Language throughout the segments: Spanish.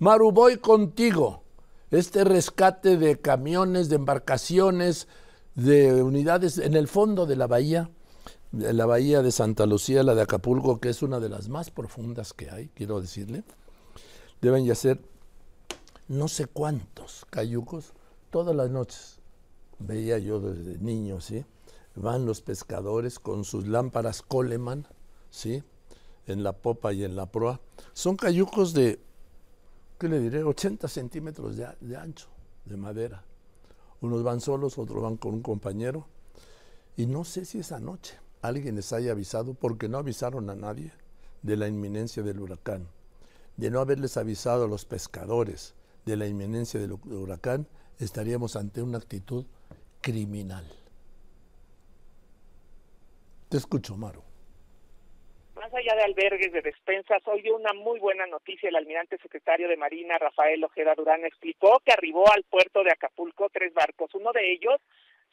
Maru, voy contigo. Este rescate de camiones, de embarcaciones, de unidades en el fondo de la bahía, de la bahía de Santa Lucía, la de Acapulco, que es una de las más profundas que hay, quiero decirle, deben ya ser no sé cuántos cayucos todas las noches. Veía yo desde niño, ¿sí? Van los pescadores con sus lámparas Coleman, ¿sí? En la popa y en la proa. Son cayucos de, ¿qué le diré? 80 centímetros de, ancho, de madera. Unos van solos, otros van con un compañero. Y no sé si esa noche alguien les haya avisado, porque no avisaron a nadie de la inminencia del huracán, de no haberles avisado a los pescadores de la inminencia del huracán, estaríamos ante una actitud criminal. Te escucho, Maru. De albergues, de despensas, hoy una muy buena noticia. El almirante secretario de Marina, Rafael Ojeda Durán, explicó que arribó al puerto de Acapulco tres barcos. Uno de ellos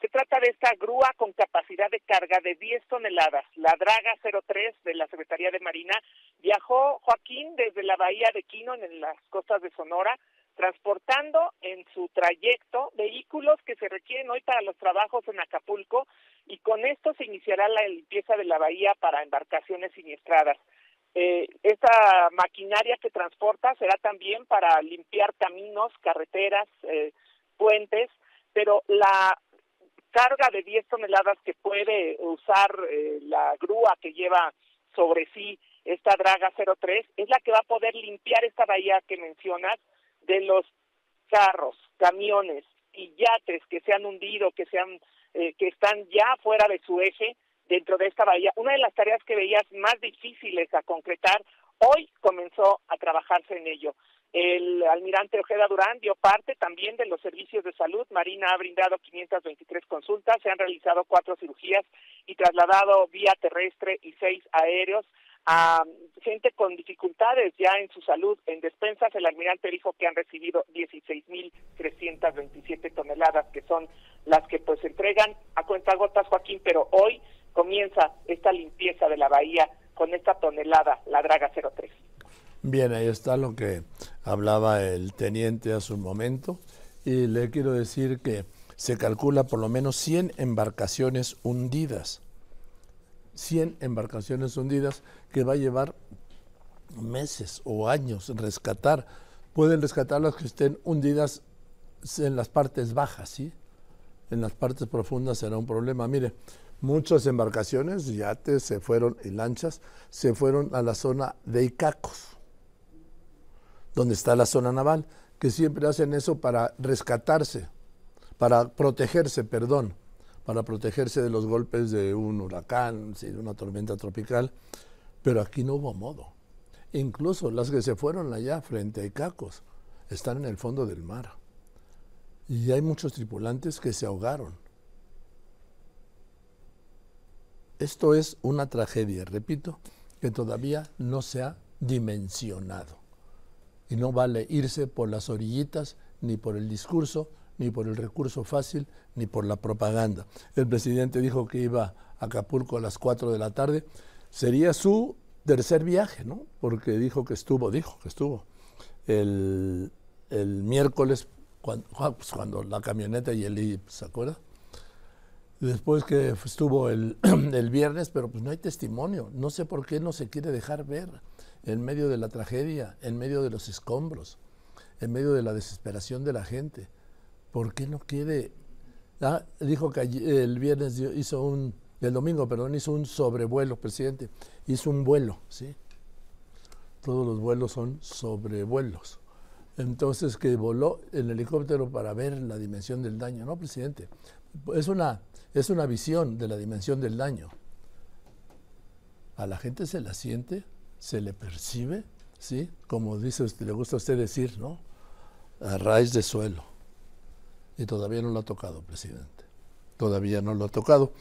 se trata de esta grúa con capacidad de carga de 10 toneladas. La Draga 03 de la Secretaría de Marina viajó Joaquín desde la bahía de Quino en las costas de Sonora, transportando en su trayecto vehículos que se requieren hoy para los trabajos en Acapulco y con esto se iniciará la limpieza de la bahía para embarcaciones siniestradas. Eh, esta maquinaria que transporta será también para limpiar caminos, carreteras, eh, puentes, pero la carga de 10 toneladas que puede usar eh, la grúa que lleva sobre sí esta Draga 03 es la que va a poder limpiar esta bahía que mencionas de los carros, camiones y yates que se han hundido, que se han, eh, que están ya fuera de su eje dentro de esta bahía. Una de las tareas que veías más difíciles a concretar, hoy comenzó a trabajarse en ello. El almirante Ojeda Durán dio parte también de los servicios de salud. Marina ha brindado 523 consultas, se han realizado cuatro cirugías y trasladado vía terrestre y seis aéreos a gente con dificultades ya en su salud. En despensas, el almirante dijo que han recibido 16.327 toneladas, que son las que pues entregan a cuentagotas, Joaquín, pero hoy comienza esta limpieza de la bahía con esta tonelada, la Draga 03. Bien, ahí está lo que hablaba el teniente a su momento. Y le quiero decir que se calcula por lo menos 100 embarcaciones hundidas. 100 embarcaciones hundidas que va a llevar meses o años rescatar. Pueden rescatar las que estén hundidas en las partes bajas, ¿sí? En las partes profundas será un problema. Mire, muchas embarcaciones, yates se fueron y lanchas se fueron a la zona de Icacos donde está la zona naval, que siempre hacen eso para rescatarse, para protegerse, perdón, para protegerse de los golpes de un huracán, de una tormenta tropical, pero aquí no hubo modo. Incluso las que se fueron allá frente a Icacos están en el fondo del mar. Y hay muchos tripulantes que se ahogaron. Esto es una tragedia, repito, que todavía no se ha dimensionado. Y no vale irse por las orillitas, ni por el discurso, ni por el recurso fácil, ni por la propaganda. El presidente dijo que iba a Acapulco a las 4 de la tarde. Sería su tercer viaje, ¿no? Porque dijo que estuvo, dijo que estuvo el, miércoles, cuando, ah, pues cuando, la camioneta y el ¿se acuerda? Después que estuvo el, el viernes, pero pues no hay testimonio. No sé por qué no se quiere dejar ver en medio de la tragedia, en medio de los escombros, en medio de la desesperación de la gente. ¿Por qué no quiere? Ah, dijo que el viernes hizo un, el domingo, perdón, hizo un sobrevuelo, presidente. Hizo un vuelo, ¿sí? Todos los vuelos son sobrevuelos. Entonces, que voló el helicóptero para ver la dimensión del daño. No, presidente, es una, es una visión de la dimensión del daño. A la gente se la siente se le percibe, ¿sí? Como dice usted, le gusta a usted decir, ¿no? A raíz de suelo. Y todavía no lo ha tocado, presidente. Todavía no lo ha tocado.